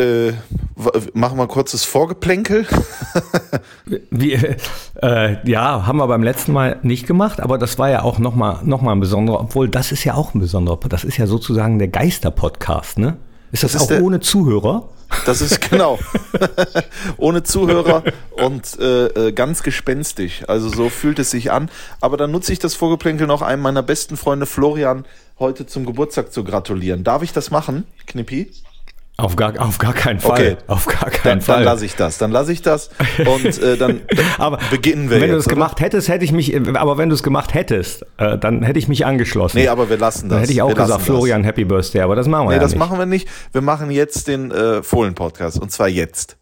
Äh, machen wir ein kurzes Vorgeplänkel. Wie, äh, ja, haben wir beim letzten Mal nicht gemacht, aber das war ja auch nochmal noch mal ein besonderer, obwohl das ist ja auch ein besonderer, das ist ja sozusagen der Geister-Podcast, ne? Ist das, das ist auch der, ohne Zuhörer? Das ist genau. ohne Zuhörer und äh, äh, ganz gespenstisch. Also so fühlt es sich an. Aber dann nutze ich das Vorgeplänkel noch einem meiner besten Freunde Florian heute zum Geburtstag zu gratulieren. Darf ich das machen, Knippi? Auf gar, auf gar keinen Fall. Okay. Auf gar keinen dann, Fall. Dann lasse ich das. Dann lasse ich das und äh, dann, aber beginnen wir. Wenn jetzt, du es gemacht hättest, hätte ich mich. Aber wenn du es gemacht hättest, äh, dann hätte ich mich angeschlossen. Nee, aber wir lassen das. Dann hätte ich auch wir gesagt, Florian, Happy Birthday. Aber das machen wir nee, ja das nicht. machen wir nicht. Wir machen jetzt den äh, Fohlen-Podcast und zwar jetzt.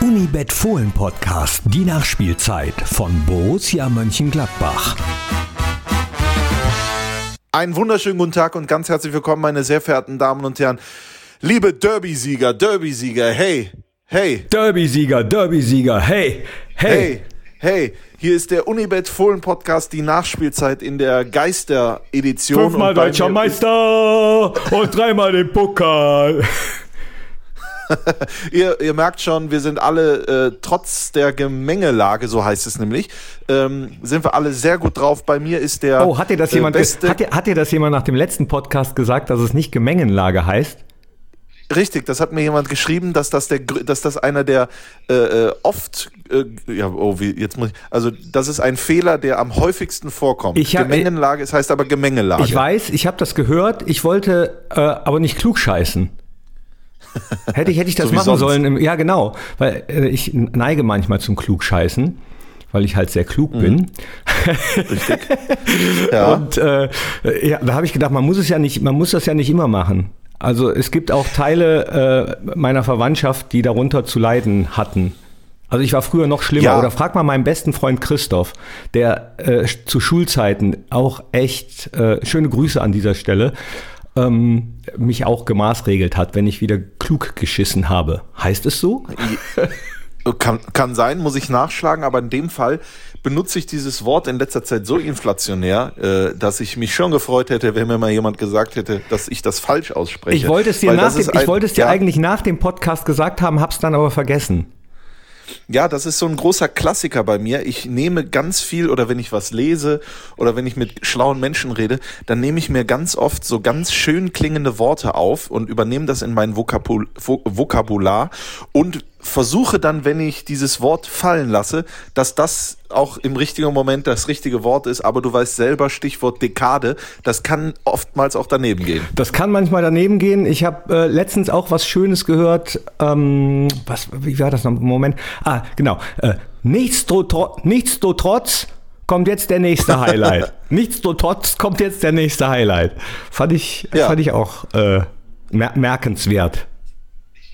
Unibet Fohlen Podcast, die Nachspielzeit von Borussia Mönchengladbach. Einen wunderschönen guten Tag und ganz herzlich willkommen, meine sehr verehrten Damen und Herren. Liebe Derby-Sieger, Derby-Sieger, hey, hey. Derby-Sieger, Derby-Sieger, hey, hey. Hey, hey. Hier ist der Unibet Fohlen Podcast, die Nachspielzeit in der Geister-Edition. Fünfmal deutscher Meister und dreimal den Pokal. ihr, ihr merkt schon, wir sind alle, äh, trotz der Gemengelage, so heißt es nämlich, ähm, sind wir alle sehr gut drauf. Bei mir ist der. Oh, hat dir das äh, jemand, hat dir, hat dir das jemand nach dem letzten Podcast gesagt, dass es nicht Gemengenlage heißt? Richtig, das hat mir jemand geschrieben, dass das der, dass das einer der äh, äh, oft, äh, ja, oh, wie jetzt muss ich, also das ist ein Fehler, der am häufigsten vorkommt. Ich hab, Gemengenlage, es heißt aber Gemengelage. Ich weiß, ich habe das gehört. Ich wollte äh, aber nicht klug scheißen. Hätte ich, hätte ich das so machen sollen. Im, ja, genau. Weil äh, ich neige manchmal zum Klugscheißen, weil ich halt sehr klug mhm. bin. Richtig. ja. Und äh, ja, da habe ich gedacht, man muss es ja nicht, man muss das ja nicht immer machen. Also es gibt auch Teile äh, meiner Verwandtschaft, die darunter zu leiden hatten. Also ich war früher noch schlimmer. Ja. Oder frag mal meinen besten Freund Christoph, der äh, zu Schulzeiten auch echt, äh, schöne Grüße an dieser Stelle, ähm, mich auch gemaßregelt hat, wenn ich wieder klug geschissen habe. Heißt es so? Kann, kann sein, muss ich nachschlagen, aber in dem Fall benutze ich dieses Wort in letzter Zeit so inflationär, äh, dass ich mich schon gefreut hätte, wenn mir mal jemand gesagt hätte, dass ich das falsch ausspreche. Ich wollte es dir, nach dem, ich wollte es dir ja, eigentlich nach dem Podcast gesagt haben, hab's dann aber vergessen. Ja, das ist so ein großer Klassiker bei mir. Ich nehme ganz viel oder wenn ich was lese oder wenn ich mit schlauen Menschen rede, dann nehme ich mir ganz oft so ganz schön klingende Worte auf und übernehme das in mein Vokabul Vokabular und versuche dann, wenn ich dieses Wort fallen lasse, dass das auch im richtigen Moment das richtige Wort ist, aber du weißt selber, Stichwort Dekade, das kann oftmals auch daneben gehen. Das kann manchmal daneben gehen. Ich habe äh, letztens auch was Schönes gehört. Ähm, was, wie war das noch? Moment. Ah, genau. Äh, Nichtsdestotrotz kommt jetzt der nächste Highlight. Nichtsdestotrotz kommt jetzt der nächste Highlight. Fand ich, ja. fand ich auch äh, merkenswert.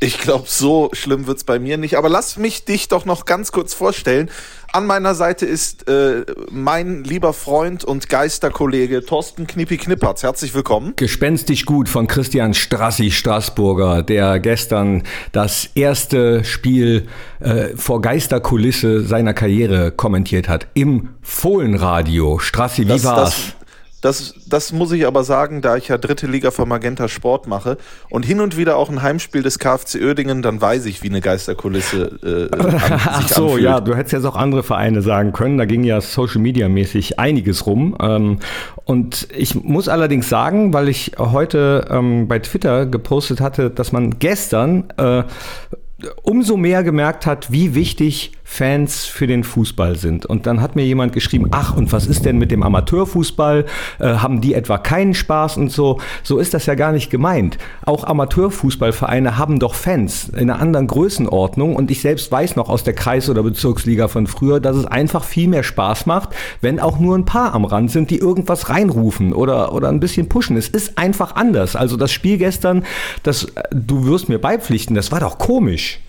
Ich glaube, so schlimm wird's bei mir nicht. Aber lass mich dich doch noch ganz kurz vorstellen. An meiner Seite ist äh, mein lieber Freund und Geisterkollege Thorsten Knippi Knippertz. Herzlich willkommen. Gespenstisch gut von Christian Strassi Straßburger, der gestern das erste Spiel äh, vor Geisterkulisse seiner Karriere kommentiert hat. Im Fohlenradio. Strassi, wie das, war's? Das das, das muss ich aber sagen, da ich ja dritte Liga für Magenta Sport mache und hin und wieder auch ein Heimspiel des KfC Oerdingen, dann weiß ich, wie eine Geisterkulisse äh, an, Ach so, anfühlt. ja, du hättest jetzt auch andere Vereine sagen können. Da ging ja Social Media mäßig einiges rum. Ähm, und ich muss allerdings sagen, weil ich heute ähm, bei Twitter gepostet hatte, dass man gestern äh, umso mehr gemerkt hat, wie wichtig Fans für den Fußball sind. Und dann hat mir jemand geschrieben, ach, und was ist denn mit dem Amateurfußball? Äh, haben die etwa keinen Spaß und so? So ist das ja gar nicht gemeint. Auch Amateurfußballvereine haben doch Fans in einer anderen Größenordnung. Und ich selbst weiß noch aus der Kreis- oder Bezirksliga von früher, dass es einfach viel mehr Spaß macht, wenn auch nur ein paar am Rand sind, die irgendwas reinrufen oder, oder ein bisschen pushen. Es ist einfach anders. Also das Spiel gestern, das, du wirst mir beipflichten, das war doch komisch.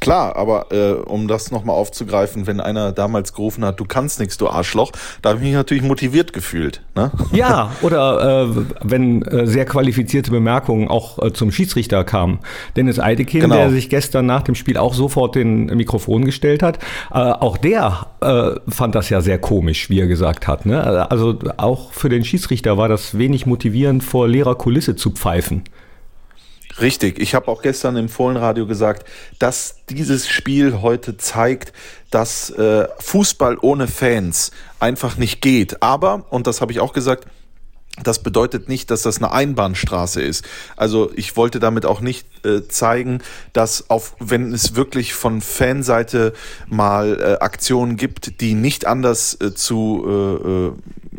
Klar, aber äh, um das nochmal aufzugreifen, wenn einer damals gerufen hat, du kannst nichts, du Arschloch, da habe ich mich natürlich motiviert gefühlt. Ne? Ja, oder äh, wenn äh, sehr qualifizierte Bemerkungen auch äh, zum Schiedsrichter kamen. Dennis Eidekin, genau. der sich gestern nach dem Spiel auch sofort den Mikrofon gestellt hat, äh, auch der äh, fand das ja sehr komisch, wie er gesagt hat. Ne? Also auch für den Schiedsrichter war das wenig motivierend, vor leerer Kulisse zu pfeifen. Richtig. Ich habe auch gestern im Fohlenradio gesagt, dass dieses Spiel heute zeigt, dass äh, Fußball ohne Fans einfach nicht geht. Aber, und das habe ich auch gesagt, das bedeutet nicht, dass das eine Einbahnstraße ist. Also ich wollte damit auch nicht äh, zeigen, dass auf, wenn es wirklich von Fanseite mal äh, Aktionen gibt, die nicht anders äh, zu äh, äh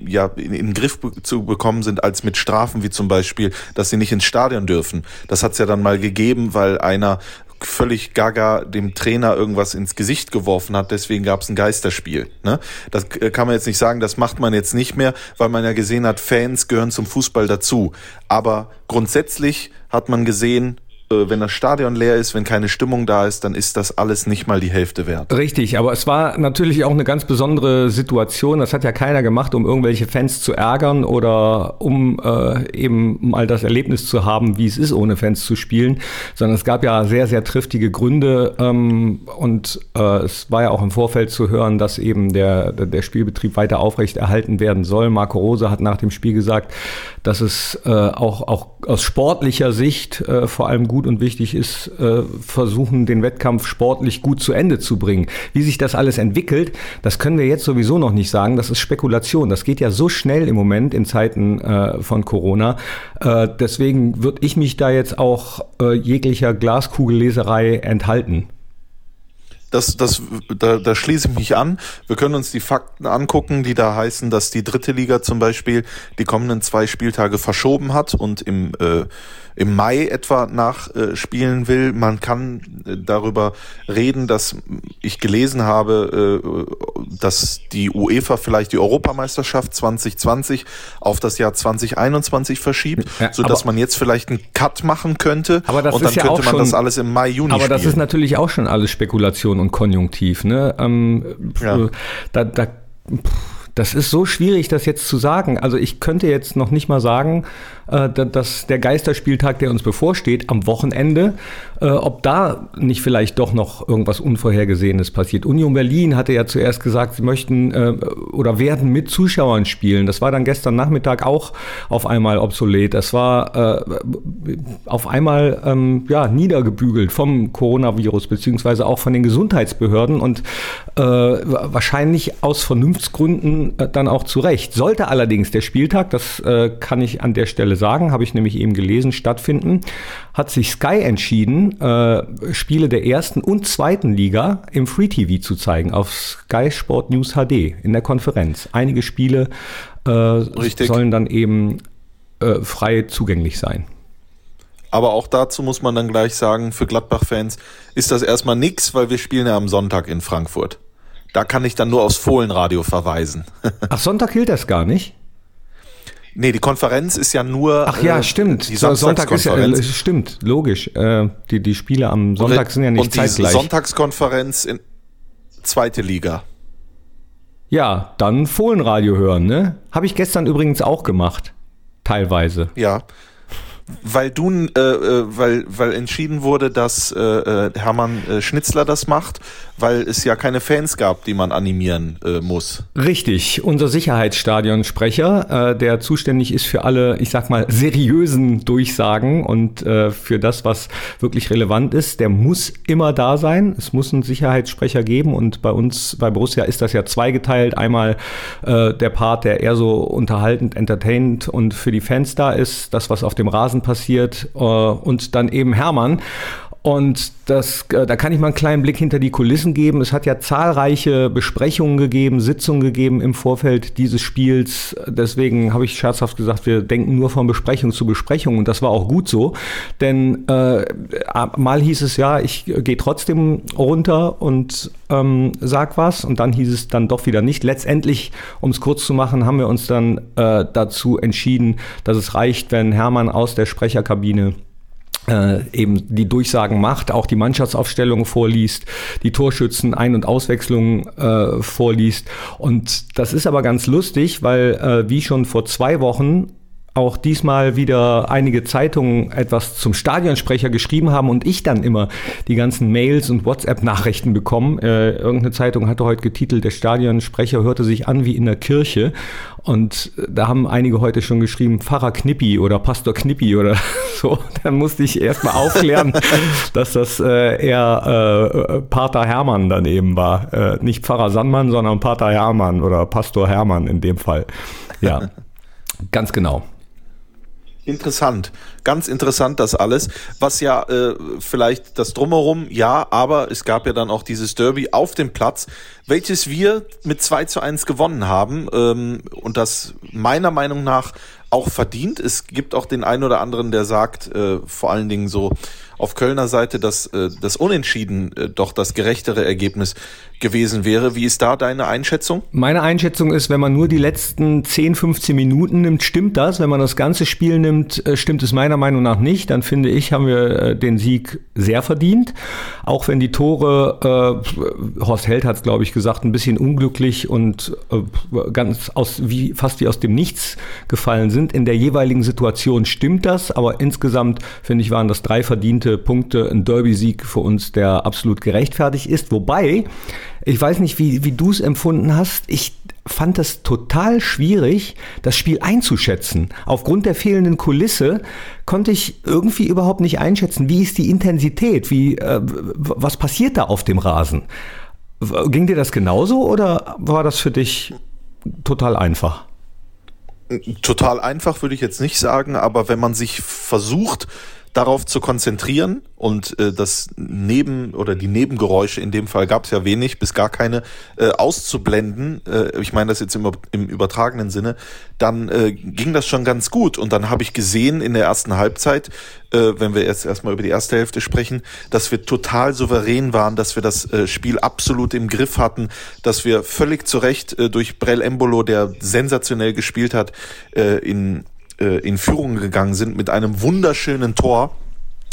ja in, in den Griff zu bekommen sind als mit Strafen, wie zum Beispiel, dass sie nicht ins Stadion dürfen. Das hat es ja dann mal gegeben, weil einer völlig gaga dem Trainer irgendwas ins Gesicht geworfen hat, deswegen gab es ein Geisterspiel. Ne? Das äh, kann man jetzt nicht sagen, das macht man jetzt nicht mehr, weil man ja gesehen hat, Fans gehören zum Fußball dazu. Aber grundsätzlich hat man gesehen, wenn das Stadion leer ist, wenn keine Stimmung da ist, dann ist das alles nicht mal die Hälfte wert. Richtig, aber es war natürlich auch eine ganz besondere Situation. Das hat ja keiner gemacht, um irgendwelche Fans zu ärgern oder um äh, eben mal das Erlebnis zu haben, wie es ist, ohne Fans zu spielen, sondern es gab ja sehr, sehr triftige Gründe ähm, und äh, es war ja auch im Vorfeld zu hören, dass eben der, der Spielbetrieb weiter aufrechterhalten werden soll. Marco Rose hat nach dem Spiel gesagt, dass es äh, auch, auch aus sportlicher Sicht äh, vor allem gut und wichtig ist, äh, versuchen, den Wettkampf sportlich gut zu Ende zu bringen. Wie sich das alles entwickelt, das können wir jetzt sowieso noch nicht sagen. Das ist Spekulation. Das geht ja so schnell im Moment in Zeiten äh, von Corona. Äh, deswegen würde ich mich da jetzt auch jeglicher Glaskugelleserei enthalten das, das, da, da schließe ich mich an. Wir können uns die Fakten angucken, die da heißen, dass die dritte Liga zum Beispiel die kommenden zwei Spieltage verschoben hat und im äh, im Mai etwa nachspielen will. Man kann äh, darüber reden, dass ich gelesen habe, äh, dass die UEFA vielleicht die Europameisterschaft 2020 auf das Jahr 2021 verschiebt, ja, so dass man jetzt vielleicht einen Cut machen könnte. Aber das und dann ist ja könnte auch man schon, das alles im Mai, Juni Aber spielen. das ist natürlich auch schon alles Spekulation und Konjunktiv. Ne? Ähm, ja. Da, da pff das ist so schwierig, das jetzt zu sagen. Also ich könnte jetzt noch nicht mal sagen, äh, dass der Geisterspieltag, der uns bevorsteht, am Wochenende, äh, ob da nicht vielleicht doch noch irgendwas Unvorhergesehenes passiert. Union Berlin hatte ja zuerst gesagt, sie möchten äh, oder werden mit Zuschauern spielen. Das war dann gestern Nachmittag auch auf einmal obsolet. Das war auf einmal ähm, ja, niedergebügelt vom Coronavirus beziehungsweise auch von den Gesundheitsbehörden und wahrscheinlich aus Vernunftsgründen äh, dann auch zurecht. Sollte allerdings der Spieltag, das äh, kann ich an der Stelle sagen, habe ich nämlich eben gelesen, stattfinden, hat sich Sky entschieden, äh, Spiele der ersten und zweiten Liga im Free TV zu zeigen, auf Sky Sport News HD in der Konferenz. Einige Spiele äh, sollen dann eben äh, frei zugänglich sein. Aber auch dazu muss man dann gleich sagen, für Gladbach-Fans ist das erstmal nichts, weil wir spielen ja am Sonntag in Frankfurt. Da kann ich dann nur aufs Fohlenradio verweisen. Ach, Sonntag gilt das gar nicht? Nee, die Konferenz ist ja nur. Ach ja, äh, stimmt. Die Sonntag ist ja, äh, stimmt, logisch. Äh, die, die Spiele am Sonntag sind ja nicht und zeitgleich. Und die Sonntagskonferenz in zweite Liga. Ja, dann Fohlenradio hören, ne? Habe ich gestern übrigens auch gemacht. Teilweise. Ja weil du, äh, äh, weil, weil entschieden wurde, dass äh, äh, Hermann Schnitzler das macht, weil es ja keine Fans gab, die man animieren äh, muss. Richtig, unser Sicherheitsstadionsprecher, äh, der zuständig ist für alle, ich sag mal, seriösen Durchsagen und äh, für das, was wirklich relevant ist, der muss immer da sein. Es muss einen Sicherheitssprecher geben und bei uns, bei Borussia ist das ja zweigeteilt. Einmal äh, der Part, der eher so unterhaltend, entertainend und für die Fans da ist, das, was auf dem Rasen passiert äh, und dann eben Hermann. Und das, äh, da kann ich mal einen kleinen Blick hinter die Kulissen geben. Es hat ja zahlreiche Besprechungen gegeben, Sitzungen gegeben im Vorfeld dieses Spiels. Deswegen habe ich scherzhaft gesagt, wir denken nur von Besprechung zu Besprechung. Und das war auch gut so. Denn äh, mal hieß es ja, ich gehe trotzdem runter und ähm, sag was. Und dann hieß es dann doch wieder nicht. Letztendlich, um es kurz zu machen, haben wir uns dann äh, dazu entschieden, dass es reicht, wenn Hermann aus der Sprecherkabine äh, eben die Durchsagen macht, auch die Mannschaftsaufstellung vorliest, die Torschützen Ein- und Auswechslungen äh, vorliest. Und das ist aber ganz lustig, weil äh, wie schon vor zwei Wochen auch diesmal wieder einige Zeitungen etwas zum Stadionsprecher geschrieben haben und ich dann immer die ganzen Mails und WhatsApp-Nachrichten bekommen. Äh, irgendeine Zeitung hatte heute getitelt, der Stadionsprecher hörte sich an wie in der Kirche. Und da haben einige heute schon geschrieben, Pfarrer Knippi oder Pastor Knippi oder so. Dann musste ich erstmal aufklären, dass das äh, eher äh, Pater Hermann daneben war. Äh, nicht Pfarrer Sandmann, sondern Pater Hermann oder Pastor Hermann in dem Fall. Ja, ganz genau. Interessant, ganz interessant das alles, was ja äh, vielleicht das drumherum, ja, aber es gab ja dann auch dieses Derby auf dem Platz, welches wir mit 2 zu 1 gewonnen haben ähm, und das meiner Meinung nach auch verdient. Es gibt auch den einen oder anderen, der sagt, äh, vor allen Dingen so auf Kölner Seite, dass äh, das Unentschieden äh, doch das gerechtere Ergebnis gewesen wäre. Wie ist da deine Einschätzung? Meine Einschätzung ist, wenn man nur die letzten 10, 15 Minuten nimmt, stimmt das. Wenn man das ganze Spiel nimmt, äh, stimmt es meiner Meinung nach nicht. Dann finde ich, haben wir den Sieg sehr verdient. Auch wenn die Tore, äh, Horst Held hat es, glaube ich, gesagt, ein bisschen unglücklich und äh, ganz aus, wie, fast wie aus dem Nichts gefallen sind. In der jeweiligen Situation stimmt das, aber insgesamt, finde ich, waren das drei verdiente Punkte, ein Derby-Sieg für uns, der absolut gerechtfertigt ist. Wobei, ich weiß nicht, wie, wie du es empfunden hast. Ich fand es total schwierig, das Spiel einzuschätzen. Aufgrund der fehlenden Kulisse konnte ich irgendwie überhaupt nicht einschätzen, wie ist die Intensität, wie, äh, was passiert da auf dem Rasen. Ging dir das genauso oder war das für dich total einfach? Total einfach würde ich jetzt nicht sagen, aber wenn man sich versucht, darauf zu konzentrieren und äh, das Neben- oder die Nebengeräusche, in dem Fall gab es ja wenig bis gar keine, äh, auszublenden, äh, ich meine das jetzt im, im übertragenen Sinne, dann äh, ging das schon ganz gut. Und dann habe ich gesehen in der ersten Halbzeit, äh, wenn wir jetzt erstmal über die erste Hälfte sprechen, dass wir total souverän waren, dass wir das äh, Spiel absolut im Griff hatten, dass wir völlig zu Recht äh, durch Brell Embolo, der sensationell gespielt hat, äh, in äh, in Führung gegangen sind mit einem wunderschönen Tor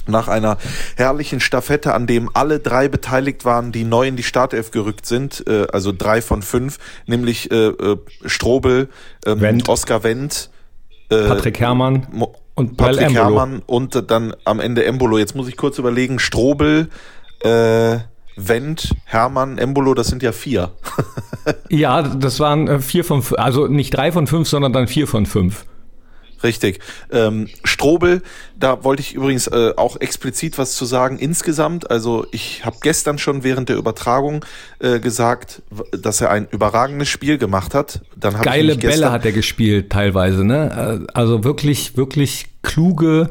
nach einer herrlichen Staffette, an dem alle drei beteiligt waren, die neu in die Startelf gerückt sind, äh, also drei von fünf, nämlich äh, äh, Strobel, ähm, Wendt. Oskar Wendt, äh, Patrick Herrmann und Patrick Herrmann und dann am Ende Embolo. Jetzt muss ich kurz überlegen, Strobel, äh, Wendt, Hermann, Embolo, das sind ja vier. ja, das waren äh, vier von, also nicht drei von fünf, sondern dann vier von fünf. Richtig. Ähm, Strobel, da wollte ich übrigens äh, auch explizit was zu sagen insgesamt. Also ich habe gestern schon während der Übertragung äh, gesagt, dass er ein überragendes Spiel gemacht hat. Dann Geile Bälle hat er gespielt teilweise, ne? Äh, also wirklich, wirklich kluge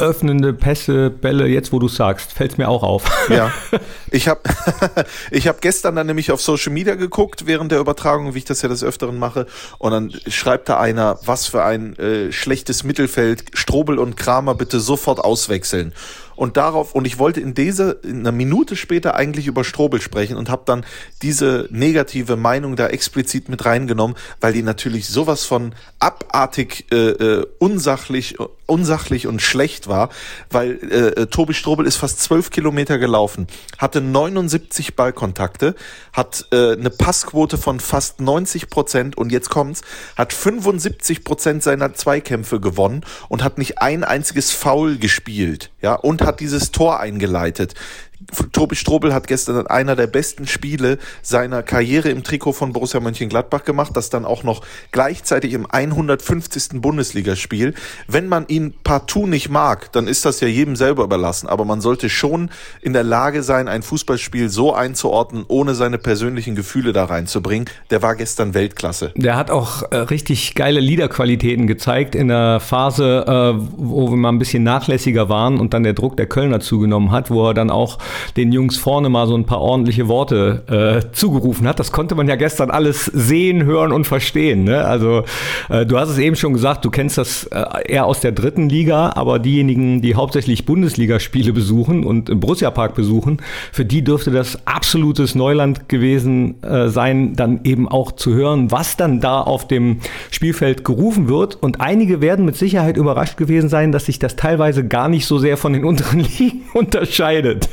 öffnende Pässe, Bälle, jetzt wo du sagst, fällt mir auch auf. Ja, ich habe ich hab gestern dann nämlich auf Social Media geguckt während der Übertragung, wie ich das ja des Öfteren mache, und dann schreibt da einer, was für ein äh, schlechtes Mittelfeld, Strobel und Kramer bitte sofort auswechseln und darauf und ich wollte in dieser in einer Minute später eigentlich über Strobel sprechen und habe dann diese negative Meinung da explizit mit reingenommen, weil die natürlich sowas von abartig äh, äh, unsachlich unsachlich und schlecht war, weil äh, Tobi Strobel ist fast zwölf Kilometer gelaufen, hatte 79 Ballkontakte, hat äh, eine Passquote von fast 90 Prozent und jetzt kommt's, hat 75 Prozent seiner Zweikämpfe gewonnen und hat nicht ein einziges Foul gespielt, ja, und hat dieses Tor eingeleitet. Tobi Strobel hat gestern einer der besten Spiele seiner Karriere im Trikot von Borussia Mönchengladbach gemacht, das dann auch noch gleichzeitig im 150. Bundesligaspiel. Wenn man ihn partout nicht mag, dann ist das ja jedem selber überlassen, aber man sollte schon in der Lage sein, ein Fußballspiel so einzuordnen, ohne seine persönlichen Gefühle da reinzubringen. Der war gestern Weltklasse. Der hat auch äh, richtig geile Liederqualitäten gezeigt in der Phase, äh, wo wir mal ein bisschen nachlässiger waren und dann der Druck der Kölner zugenommen hat, wo er dann auch den Jungs vorne mal so ein paar ordentliche Worte äh, zugerufen hat. Das konnte man ja gestern alles sehen, hören und verstehen. Ne? Also äh, du hast es eben schon gesagt, du kennst das äh, eher aus der dritten Liga, aber diejenigen, die hauptsächlich Bundesligaspiele besuchen und im Borussia Park besuchen, für die dürfte das absolutes Neuland gewesen äh, sein, dann eben auch zu hören, was dann da auf dem Spielfeld gerufen wird. Und einige werden mit Sicherheit überrascht gewesen sein, dass sich das teilweise gar nicht so sehr von den unteren Ligen unterscheidet.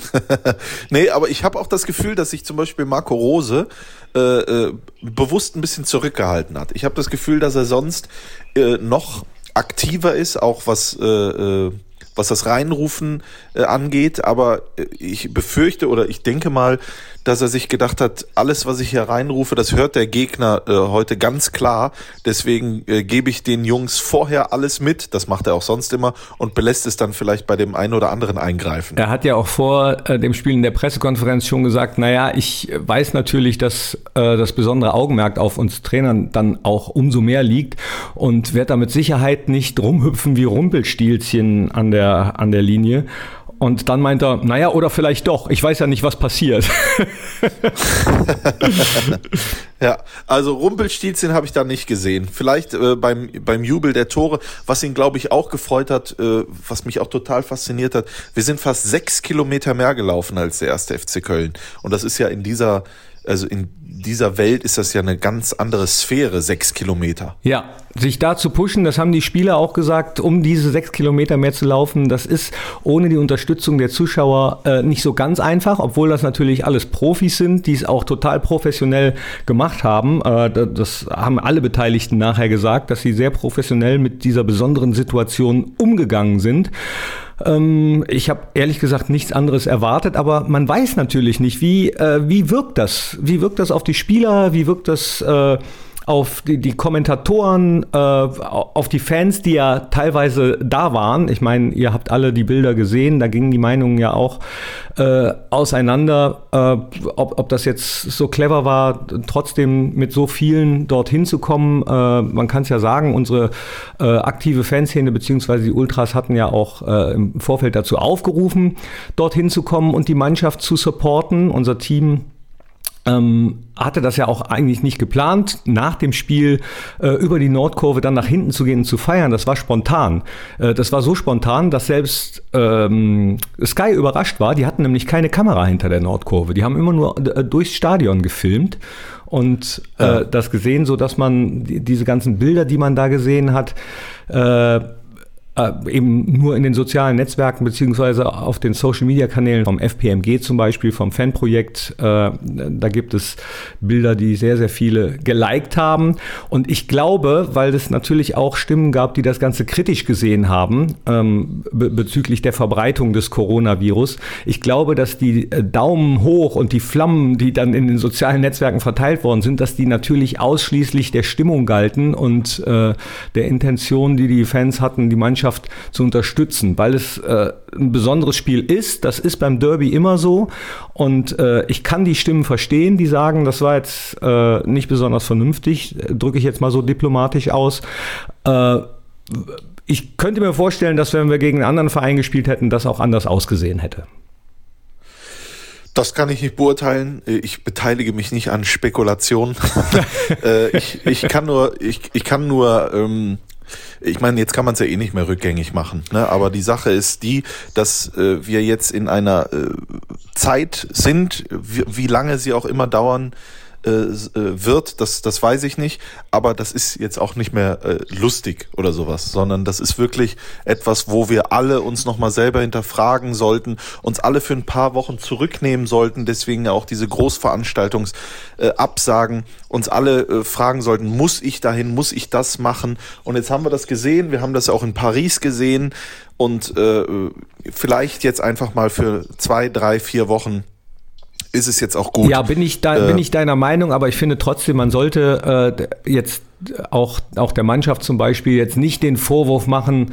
nee, aber ich habe auch das Gefühl, dass sich zum Beispiel Marco Rose äh, äh, bewusst ein bisschen zurückgehalten hat. Ich habe das Gefühl, dass er sonst äh, noch aktiver ist, auch was äh, äh, was das Reinrufen äh, angeht, aber ich befürchte oder ich denke mal, dass er sich gedacht hat, alles, was ich hier reinrufe, das hört der Gegner äh, heute ganz klar. Deswegen äh, gebe ich den Jungs vorher alles mit, das macht er auch sonst immer, und belässt es dann vielleicht bei dem einen oder anderen eingreifen. Er hat ja auch vor äh, dem Spiel in der Pressekonferenz schon gesagt, naja, ich weiß natürlich, dass äh, das besondere Augenmerk auf uns Trainern dann auch umso mehr liegt und werde da mit Sicherheit nicht rumhüpfen wie Rumpelstilzchen an der, an der Linie. Und dann meint er, naja, oder vielleicht doch, ich weiß ja nicht, was passiert. ja, also Rumpelstilzchen habe ich da nicht gesehen. Vielleicht äh, beim, beim Jubel der Tore, was ihn, glaube ich, auch gefreut hat, äh, was mich auch total fasziniert hat. Wir sind fast sechs Kilometer mehr gelaufen als der erste FC Köln. Und das ist ja in dieser also in dieser Welt ist das ja eine ganz andere Sphäre, sechs Kilometer. Ja, sich da zu pushen, das haben die Spieler auch gesagt, um diese sechs Kilometer mehr zu laufen, das ist ohne die Unterstützung der Zuschauer äh, nicht so ganz einfach, obwohl das natürlich alles Profis sind, die es auch total professionell gemacht haben. Äh, das haben alle Beteiligten nachher gesagt, dass sie sehr professionell mit dieser besonderen Situation umgegangen sind. Ähm, ich habe ehrlich gesagt nichts anderes erwartet, aber man weiß natürlich nicht, wie, äh, wie wirkt das? Wie wirkt das auf die Spieler? Wie wirkt das äh, auf die, die Kommentatoren, äh, auf die Fans, die ja teilweise da waren. Ich meine, ihr habt alle die Bilder gesehen, da gingen die Meinungen ja auch äh, auseinander, äh, ob, ob das jetzt so clever war, trotzdem mit so vielen dorthin zu kommen. Äh, man kann es ja sagen, unsere äh, aktive Fanszene beziehungsweise die Ultras hatten ja auch äh, im Vorfeld dazu aufgerufen, dorthin zu kommen und die Mannschaft zu supporten. Unser Team ähm, hatte das ja auch eigentlich nicht geplant, nach dem Spiel äh, über die Nordkurve dann nach hinten zu gehen und zu feiern. Das war spontan. Äh, das war so spontan, dass selbst ähm, Sky überrascht war. Die hatten nämlich keine Kamera hinter der Nordkurve. Die haben immer nur äh, durchs Stadion gefilmt und äh, das gesehen, so dass man die, diese ganzen Bilder, die man da gesehen hat, äh, eben nur in den sozialen Netzwerken beziehungsweise auf den Social-Media-Kanälen vom FPMG zum Beispiel, vom Fanprojekt. Äh, da gibt es Bilder, die sehr, sehr viele geliked haben. Und ich glaube, weil es natürlich auch Stimmen gab, die das Ganze kritisch gesehen haben ähm, be bezüglich der Verbreitung des Coronavirus, ich glaube, dass die äh, Daumen hoch und die Flammen, die dann in den sozialen Netzwerken verteilt worden sind, dass die natürlich ausschließlich der Stimmung galten und äh, der Intention, die die Fans hatten, die Mannschaft Mannschaft zu unterstützen, weil es äh, ein besonderes Spiel ist. Das ist beim Derby immer so. Und äh, ich kann die Stimmen verstehen, die sagen, das war jetzt äh, nicht besonders vernünftig, drücke ich jetzt mal so diplomatisch aus. Äh, ich könnte mir vorstellen, dass wenn wir gegen einen anderen Verein gespielt hätten, das auch anders ausgesehen hätte. Das kann ich nicht beurteilen. Ich beteilige mich nicht an Spekulationen. Äh, ich, ich kann nur, ich, ich kann nur ähm, ich meine, jetzt kann man es ja eh nicht mehr rückgängig machen. Ne? Aber die Sache ist die, dass äh, wir jetzt in einer äh, Zeit sind, wie, wie lange sie auch immer dauern, äh, äh, wird, das, das weiß ich nicht, aber das ist jetzt auch nicht mehr äh, lustig oder sowas, sondern das ist wirklich etwas, wo wir alle uns nochmal selber hinterfragen sollten, uns alle für ein paar Wochen zurücknehmen sollten, deswegen auch diese Großveranstaltungsabsagen, äh, uns alle äh, fragen sollten, muss ich dahin, muss ich das machen? Und jetzt haben wir das gesehen, wir haben das auch in Paris gesehen und äh, vielleicht jetzt einfach mal für zwei, drei, vier Wochen ist es jetzt auch gut. Ja, bin ich, da, äh, bin ich deiner Meinung, aber ich finde trotzdem, man sollte äh, jetzt auch, auch der Mannschaft zum Beispiel jetzt nicht den Vorwurf machen,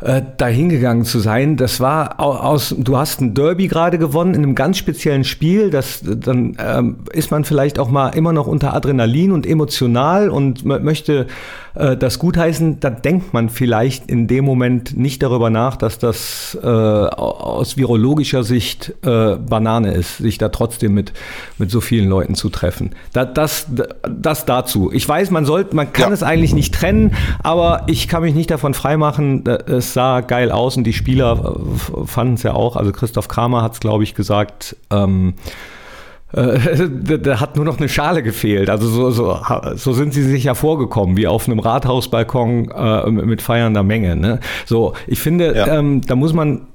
äh, dahingegangen zu sein. Das war aus, du hast ein Derby gerade gewonnen in einem ganz speziellen Spiel. Das, dann ähm, ist man vielleicht auch mal immer noch unter Adrenalin und emotional und möchte äh, das gutheißen. Da denkt man vielleicht in dem Moment nicht darüber nach, dass das äh, aus virologischer Sicht äh, Banane ist, sich da trotzdem mit, mit so vielen Leuten zu treffen. Da, das, das dazu. Ich weiß, man sollte, man kann ja. es eigentlich nicht trennen, aber ich kann mich nicht davon freimachen. Es sah geil aus und die Spieler äh, fanden es ja auch. Also Christoph Kramer hat es, glaube ich, gesagt. Ähm, äh, da hat nur noch eine Schale gefehlt. Also so, so, so sind sie sich ja vorgekommen, wie auf einem Rathausbalkon äh, mit feiernder Menge. Ne? So, ich finde, ja. ähm, da muss man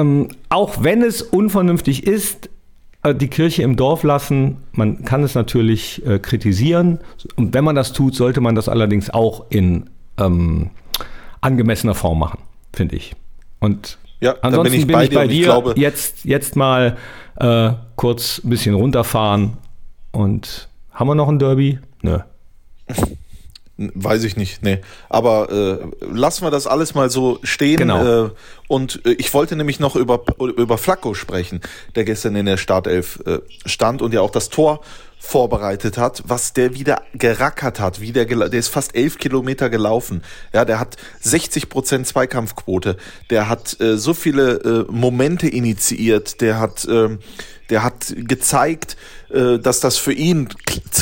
ähm, auch wenn es unvernünftig ist, äh, die Kirche im Dorf lassen. Man kann es natürlich äh, kritisieren. Und wenn man das tut, sollte man das allerdings auch in ähm, angemessener Form machen, finde ich. Und ja, ansonsten bin ich bei, bin ich bei dir. Glaube, jetzt, jetzt mal äh, kurz ein bisschen runterfahren. Und haben wir noch ein Derby? Nö. Weiß ich nicht, nee. Aber äh, lassen wir das alles mal so stehen. Genau. Äh, und äh, ich wollte nämlich noch über, über Flacco sprechen, der gestern in der Startelf äh, stand und ja auch das Tor vorbereitet hat, was der wieder gerackert hat, wie der, der ist fast elf Kilometer gelaufen. Ja, der hat 60 Prozent Zweikampfquote. Der hat äh, so viele äh, Momente initiiert. Der hat, äh, der hat gezeigt, äh, dass das für ihn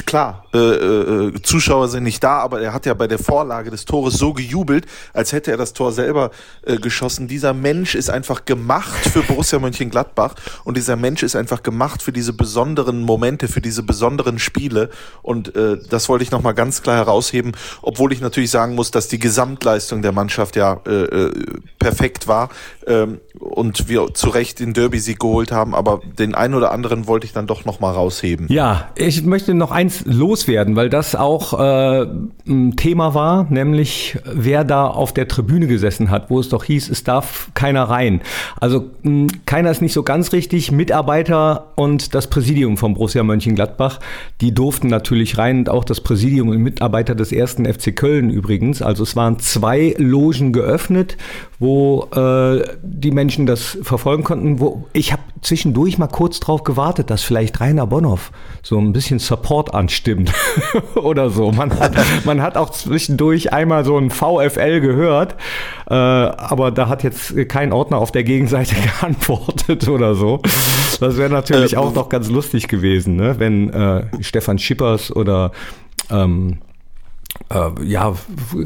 klar, äh, äh, Zuschauer sind nicht da, aber er hat ja bei der Vorlage des Tores so gejubelt, als hätte er das Tor selber äh, geschossen. Dieser Mensch ist einfach gemacht für Borussia Mönchengladbach und dieser Mensch ist einfach gemacht für diese besonderen Momente, für diese besonderen Spiele und äh, das wollte ich nochmal ganz klar herausheben, obwohl ich natürlich sagen muss, dass die Gesamtleistung der Mannschaft ja äh, äh perfekt war ähm, und wir zu Recht den Derby-Sieg geholt haben, aber den einen oder anderen wollte ich dann doch nochmal raus rausheben. Ja, ich möchte noch eins loswerden, weil das auch äh, ein Thema war, nämlich wer da auf der Tribüne gesessen hat, wo es doch hieß, es darf keiner rein. Also mh, keiner ist nicht so ganz richtig. Mitarbeiter und das Präsidium von Borussia Mönchengladbach, die durften natürlich rein und auch das Präsidium und Mitarbeiter des ersten FC Köln übrigens. Also es waren zwei Logen geöffnet, wo äh, die Menschen das verfolgen konnten. Wo ich habe zwischendurch mal kurz drauf gewartet, dass vielleicht Rainer Bonhoff so ein bisschen Support anstimmt oder so. Man hat, man hat auch zwischendurch einmal so ein VFL gehört, äh, aber da hat jetzt kein Ordner auf der Gegenseite geantwortet oder so. Das wäre natürlich äh, auch noch ganz lustig gewesen, ne? wenn äh, Stefan Schippers oder ähm, äh, ja,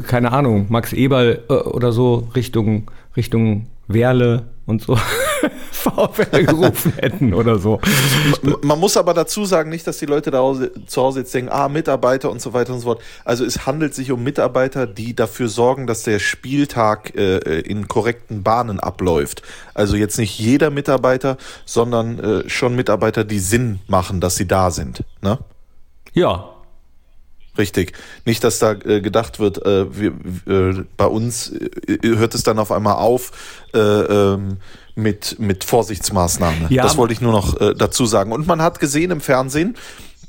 keine Ahnung, Max Eberl äh, oder so Richtung, Richtung Werle und so VfL gerufen hätten oder so. Man muss aber dazu sagen, nicht, dass die Leute da zu Hause jetzt denken, ah, Mitarbeiter und so weiter und so fort. Also es handelt sich um Mitarbeiter, die dafür sorgen, dass der Spieltag äh, in korrekten Bahnen abläuft. Also jetzt nicht jeder Mitarbeiter, sondern äh, schon Mitarbeiter, die Sinn machen, dass sie da sind. Ne? Ja, Richtig. Nicht, dass da äh, gedacht wird, äh, wir, äh, bei uns äh, hört es dann auf einmal auf äh, ähm, mit, mit Vorsichtsmaßnahmen. Ja. Das wollte ich nur noch äh, dazu sagen. Und man hat gesehen im Fernsehen,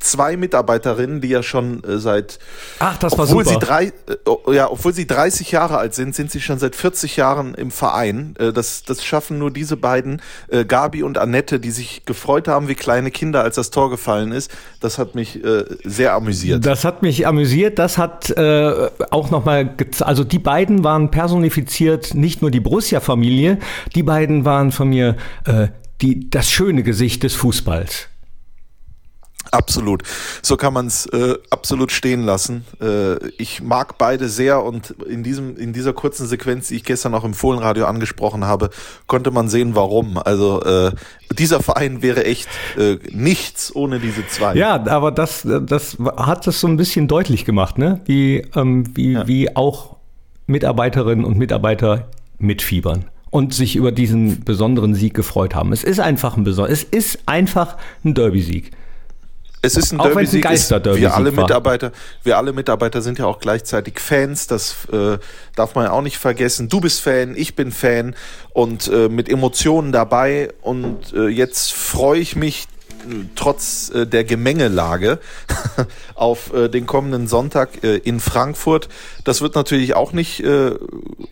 zwei Mitarbeiterinnen, die ja schon äh, seit Ach, das war obwohl super. sie drei äh, ja, obwohl sie 30 Jahre alt sind, sind sie schon seit 40 Jahren im Verein. Äh, das das schaffen nur diese beiden, äh, Gabi und Annette, die sich gefreut haben wie kleine Kinder, als das Tor gefallen ist. Das hat mich äh, sehr amüsiert. Das hat mich amüsiert. Das hat äh, auch noch mal also die beiden waren personifiziert, nicht nur die Borussia-Familie, die beiden waren von mir äh, die das schöne Gesicht des Fußballs. Absolut. So kann man es äh, absolut stehen lassen. Äh, ich mag beide sehr und in diesem in dieser kurzen Sequenz, die ich gestern auch im Fohlenradio angesprochen habe, konnte man sehen, warum. Also äh, dieser Verein wäre echt äh, nichts ohne diese zwei. Ja, aber das das hat es so ein bisschen deutlich gemacht, ne? Wie ähm, wie ja. wie auch Mitarbeiterinnen und Mitarbeiter mitfiebern und sich über diesen besonderen Sieg gefreut haben. Es ist einfach ein besonder, es ist einfach ein Derby-Sieg. Es ist ein Derby-Sieg. Wir alle Mitarbeiter, wir alle Mitarbeiter sind ja auch gleichzeitig Fans. Das äh, darf man ja auch nicht vergessen. Du bist Fan, ich bin Fan und äh, mit Emotionen dabei. Und äh, jetzt freue ich mich trotz äh, der Gemengelage auf äh, den kommenden Sonntag äh, in Frankfurt. Das wird natürlich auch nicht äh,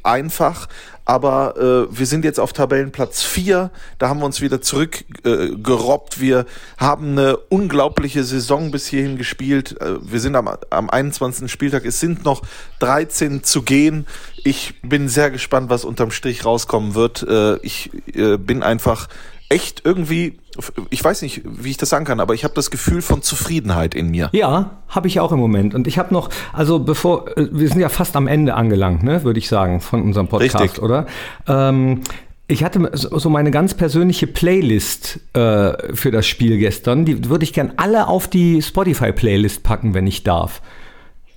einfach, aber äh, wir sind jetzt auf Tabellenplatz 4, da haben wir uns wieder zurückgerobbt. Äh, wir haben eine unglaubliche Saison bis hierhin gespielt. Äh, wir sind am, am 21. Spieltag, es sind noch 13 zu gehen. Ich bin sehr gespannt, was unterm Strich rauskommen wird. Äh, ich äh, bin einfach echt irgendwie, ich weiß nicht, wie ich das sagen kann, aber ich habe das Gefühl von Zufriedenheit in mir. Ja, habe ich auch im Moment. Und ich habe noch, also bevor, äh, wir sind ja fast am Ende angelangt, ne, würde ich sagen, von unserem Podcast, Richtig. oder? Ähm, ich hatte so meine ganz persönliche Playlist äh, für das Spiel gestern. Die würde ich gern alle auf die Spotify-Playlist packen, wenn ich darf.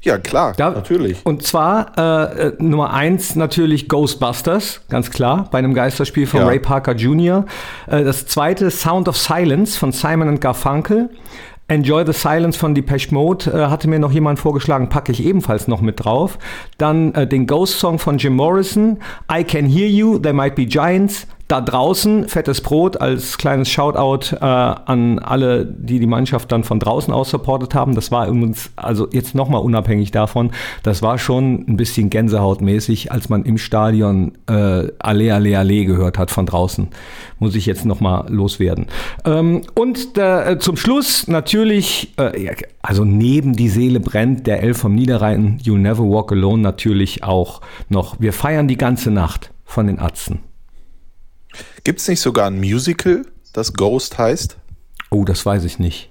Ja, klar, da, natürlich. Und zwar äh, äh, Nummer eins natürlich Ghostbusters, ganz klar, bei einem Geisterspiel von ja. Ray Parker Jr. Äh, das zweite Sound of Silence von Simon Garfunkel. Enjoy the Silence von Depeche Mode äh, hatte mir noch jemand vorgeschlagen, packe ich ebenfalls noch mit drauf. Dann äh, den Ghost Song von Jim Morrison, I Can Hear You, There Might Be Giants, da draußen fettes Brot als kleines Shoutout äh, an alle, die die Mannschaft dann von draußen aus supportet haben. Das war übrigens, also jetzt nochmal unabhängig davon, das war schon ein bisschen Gänsehautmäßig, als man im Stadion äh, Alle, Alle, Alle gehört hat von draußen. Muss ich jetzt nochmal loswerden. Ähm, und äh, zum Schluss natürlich, äh, also neben Die Seele brennt, der Elf vom Niederrhein, You'll Never Walk Alone natürlich auch noch. Wir feiern die ganze Nacht von den Atzen. Gibt es nicht sogar ein Musical, das Ghost heißt? Oh, das weiß ich nicht.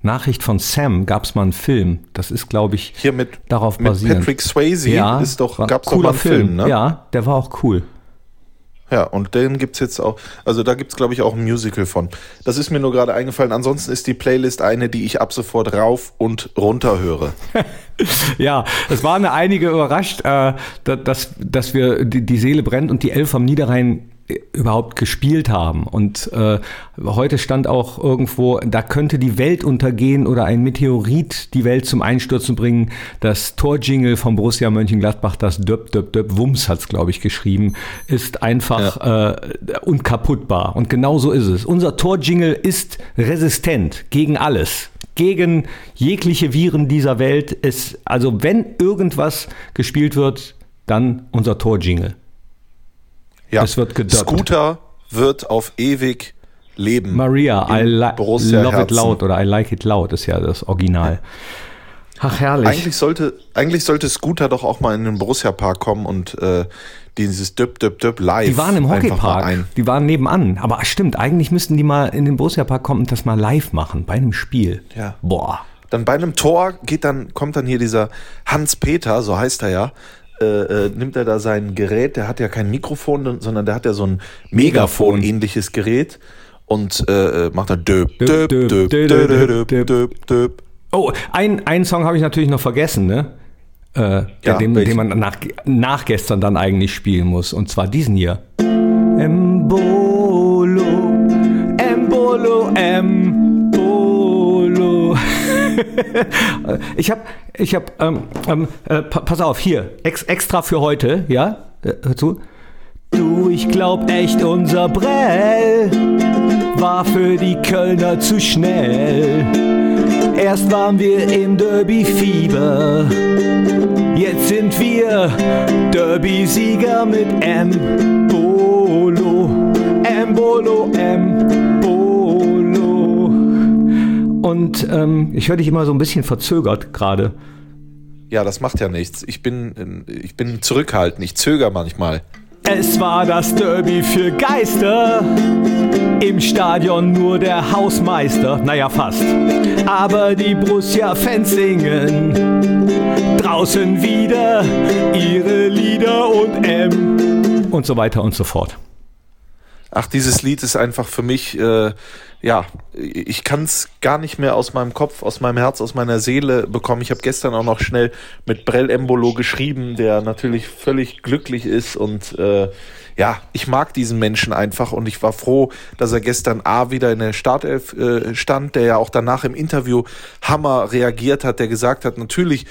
Nachricht von Sam gab es mal einen Film. Das ist, glaube ich, hier mit darauf mit basierend. Patrick Swayze ja, ist doch gab's doch mal einen Film, Film, ne? Ja, der war auch cool. Ja, und den gibt es jetzt auch, also da gibt es, glaube ich, auch ein Musical von. Das ist mir nur gerade eingefallen. Ansonsten ist die Playlist eine, die ich ab sofort rauf und runter höre. ja, es waren einige überrascht, äh, dass, dass wir die, die Seele brennt und die Elf am Niederrhein überhaupt gespielt haben. Und äh, heute stand auch irgendwo, da könnte die Welt untergehen oder ein Meteorit die Welt zum Einstürzen bringen. Das Torjingle von Borussia Mönchengladbach, das Döp, Döp, Döp, Wums hat es, glaube ich, geschrieben, ist einfach ja. äh, unkaputtbar. Und genau so ist es. Unser Torjingle ist resistent gegen alles gegen jegliche Viren dieser Welt. Es, also wenn irgendwas gespielt wird, dann unser Torjingle. Ja. Es wird gedubbt. Scooter wird auf ewig leben. Maria, I love Herzen. it loud oder I like it loud ist ja das Original. Ach, herrlich. Eigentlich sollte, eigentlich sollte Scooter doch auch mal in den Borussia-Park kommen und äh, dieses Döp, Döp, Döp live. Die waren im Hockeypark. Die waren nebenan. Aber stimmt, eigentlich müssten die mal in den Borussia-Park kommen und das mal live machen, bei einem Spiel. Ja. Boah. Dann bei einem Tor geht dann, kommt dann hier dieser Hans-Peter, so heißt er ja, äh, äh, nimmt er da sein Gerät, der hat ja kein Mikrofon, sondern der hat ja so ein Megafon-ähnliches Gerät und äh, macht da döp, döp, döp, döp, döp, döp, döp. Oh, ein, einen Song habe ich natürlich noch vergessen, ne? Äh, ja, den, den man nach, nach gestern dann eigentlich spielen muss. Und zwar diesen hier. Embolo, Embolo, Embolo. ich habe, ich habe, ähm, ähm, äh, pass auf, hier, ex, extra für heute, ja, äh, hör zu. Du, ich glaub echt, unser Brell war für die Kölner zu schnell. Erst waren wir im Derby-Fieber, jetzt sind wir Derby-Sieger mit M. Bolo, M. Und ähm, ich höre dich immer so ein bisschen verzögert gerade. Ja, das macht ja nichts. Ich bin, ich bin zurückhaltend, ich zögere manchmal. Es war das Derby für Geister. Im Stadion nur der Hausmeister, naja fast. Aber die Borussia-Fans singen draußen wieder ihre Lieder und M. Und so weiter und so fort. Ach, dieses Lied ist einfach für mich äh, ja, ich kann es gar nicht mehr aus meinem Kopf, aus meinem Herz, aus meiner Seele bekommen. Ich habe gestern auch noch schnell mit Brell Embolo geschrieben, der natürlich völlig glücklich ist und äh, ja, ich mag diesen Menschen einfach und ich war froh, dass er gestern A wieder in der Startelf äh, stand, der ja auch danach im Interview Hammer reagiert hat, der gesagt hat, natürlich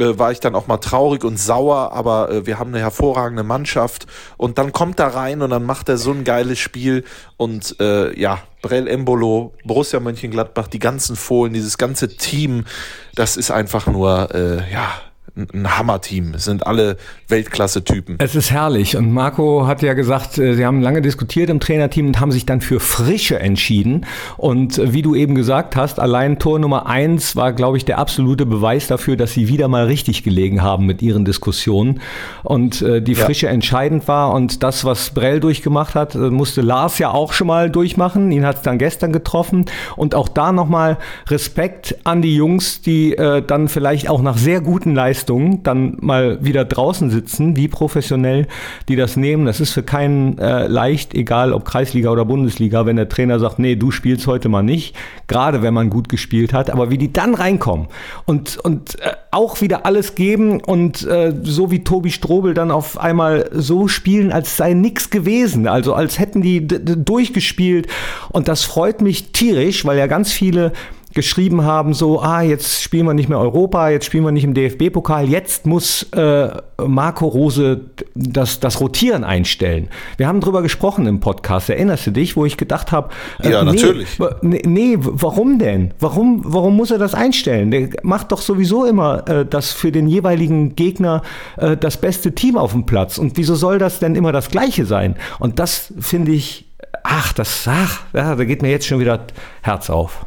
äh, war ich dann auch mal traurig und sauer, aber äh, wir haben eine hervorragende Mannschaft. Und dann kommt er rein und dann macht er so ein geiles Spiel. Und äh, ja, Brell Embolo, Borussia Mönchengladbach, die ganzen Fohlen, dieses ganze Team, das ist einfach nur, äh, ja, ein Hammerteam. Es sind alle Weltklasse-Typen. Es ist herrlich. Und Marco hat ja gesagt, äh, sie haben lange diskutiert im Trainerteam und haben sich dann für Frische entschieden. Und äh, wie du eben gesagt hast, allein Tor Nummer eins war, glaube ich, der absolute Beweis dafür, dass sie wieder mal richtig gelegen haben mit ihren Diskussionen. Und äh, die Frische ja. entscheidend war. Und das, was Brell durchgemacht hat, musste Lars ja auch schon mal durchmachen. Ihn hat es dann gestern getroffen. Und auch da nochmal Respekt an die Jungs, die äh, dann vielleicht auch nach sehr guten Leistungen Leistung dann mal wieder draußen sitzen, wie professionell die das nehmen. Das ist für keinen äh, leicht, egal ob Kreisliga oder Bundesliga, wenn der Trainer sagt, nee, du spielst heute mal nicht, gerade wenn man gut gespielt hat, aber wie die dann reinkommen und, und äh, auch wieder alles geben und äh, so wie Tobi Strobel dann auf einmal so spielen, als sei nichts gewesen, also als hätten die durchgespielt. Und das freut mich tierisch, weil ja ganz viele geschrieben haben, so, ah, jetzt spielen wir nicht mehr Europa, jetzt spielen wir nicht im DFB-Pokal, jetzt muss äh, Marco Rose das, das Rotieren einstellen. Wir haben drüber gesprochen im Podcast, erinnerst du dich, wo ich gedacht habe, äh, ja, nee, natürlich. Nee, nee, warum denn? Warum, warum muss er das einstellen? Der macht doch sowieso immer äh, das für den jeweiligen Gegner äh, das beste Team auf dem Platz. Und wieso soll das denn immer das Gleiche sein? Und das finde ich, ach, das, ach, ja, da geht mir jetzt schon wieder Herz auf.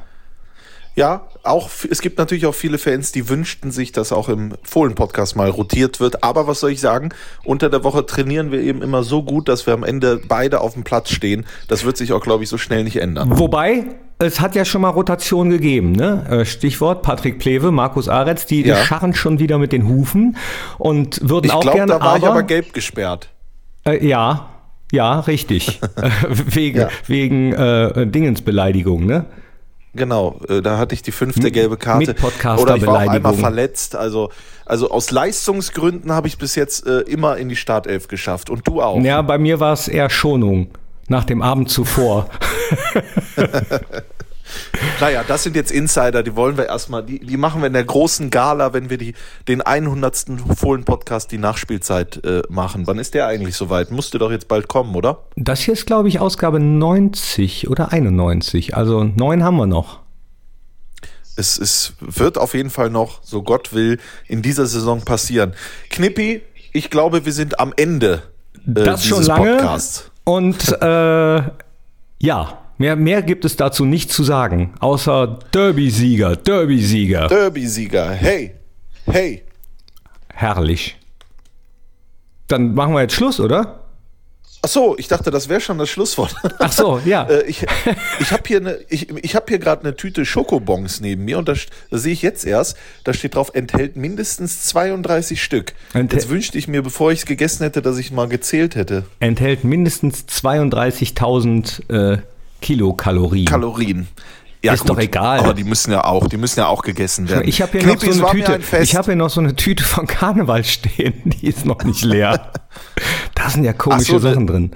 Ja, auch es gibt natürlich auch viele Fans, die wünschten sich, dass auch im Fohlen-Podcast mal rotiert wird. Aber was soll ich sagen? Unter der Woche trainieren wir eben immer so gut, dass wir am Ende beide auf dem Platz stehen. Das wird sich auch, glaube ich, so schnell nicht ändern. Wobei, es hat ja schon mal Rotation gegeben, ne? Äh, Stichwort Patrick Plewe, Markus Aretz, die, ja. die scharren schon wieder mit den Hufen und würden ich auch glaub, gerne. Da war aber, ich aber gelb gesperrt. Äh, ja, ja, richtig. wegen ja. wegen äh, Dingensbeleidigung, ne? Genau, äh, da hatte ich die fünfte gelbe Karte. Oder ich war auch einmal verletzt. Also, also aus Leistungsgründen habe ich bis jetzt äh, immer in die Startelf geschafft. Und du auch. Ja, bei mir war es eher Schonung nach dem Abend zuvor. Naja, das sind jetzt Insider, die wollen wir erstmal, die, die machen wir in der großen Gala, wenn wir die, den 100. Fohlen-Podcast, die Nachspielzeit äh, machen. Wann ist der eigentlich soweit? Musste doch jetzt bald kommen, oder? Das hier ist, glaube ich, Ausgabe 90 oder 91. Also neun haben wir noch. Es, es wird auf jeden Fall noch, so Gott will, in dieser Saison passieren. Knippi, ich glaube, wir sind am Ende äh, das dieses schon lange. Podcasts. Und äh, ja, Mehr, mehr gibt es dazu nicht zu sagen, außer Derby-Sieger, Derby-Sieger. Derby-Sieger, hey, hey. Herrlich. Dann machen wir jetzt Schluss, oder? Ach so, ich dachte, das wäre schon das Schlusswort. Ach so, ja. Äh, ich ich habe hier, eine, ich, ich hab hier gerade eine Tüte Schokobons neben mir und da, da sehe ich jetzt erst, da steht drauf, enthält mindestens 32 Stück. Enthält jetzt wünschte ich mir, bevor ich es gegessen hätte, dass ich mal gezählt hätte. Enthält mindestens 32.000 äh, Kilokalorien. Kalorien. Ja, ist gut, doch egal. Aber die müssen ja auch, die müssen ja auch gegessen werden. Ich habe hier noch so eine Tüte. Ich habe hier noch so eine Tüte von Karneval stehen. Die ist noch nicht leer. da sind ja komische so, Sachen drin.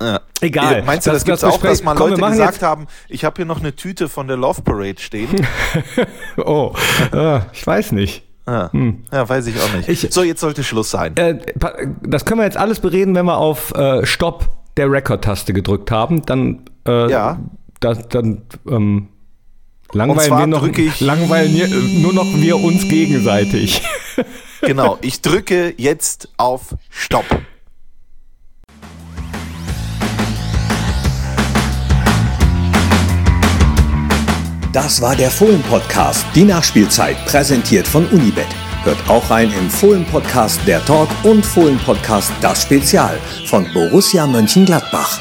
Ja. Egal. Meinst du, das, das gibt's auch, dass mal Komm, Leute gesagt haben, ich habe hier noch eine Tüte von der Love Parade stehen? oh, äh, ich weiß nicht. Ja. Hm. ja, weiß ich auch nicht. Ich, so, jetzt sollte Schluss sein. Äh, das können wir jetzt alles bereden, wenn wir auf äh, Stopp der Record-Taste gedrückt haben, dann, äh, ja. da, dann ähm, langweilen, wir noch, langweilen wir, nur noch wir uns gegenseitig. genau, ich drücke jetzt auf Stopp. Das war der Fohlen-Podcast, die Nachspielzeit, präsentiert von Unibet. Hört auch rein im Fohlen-Podcast Der Talk und Fohlen-Podcast Das Spezial von Borussia Mönchengladbach.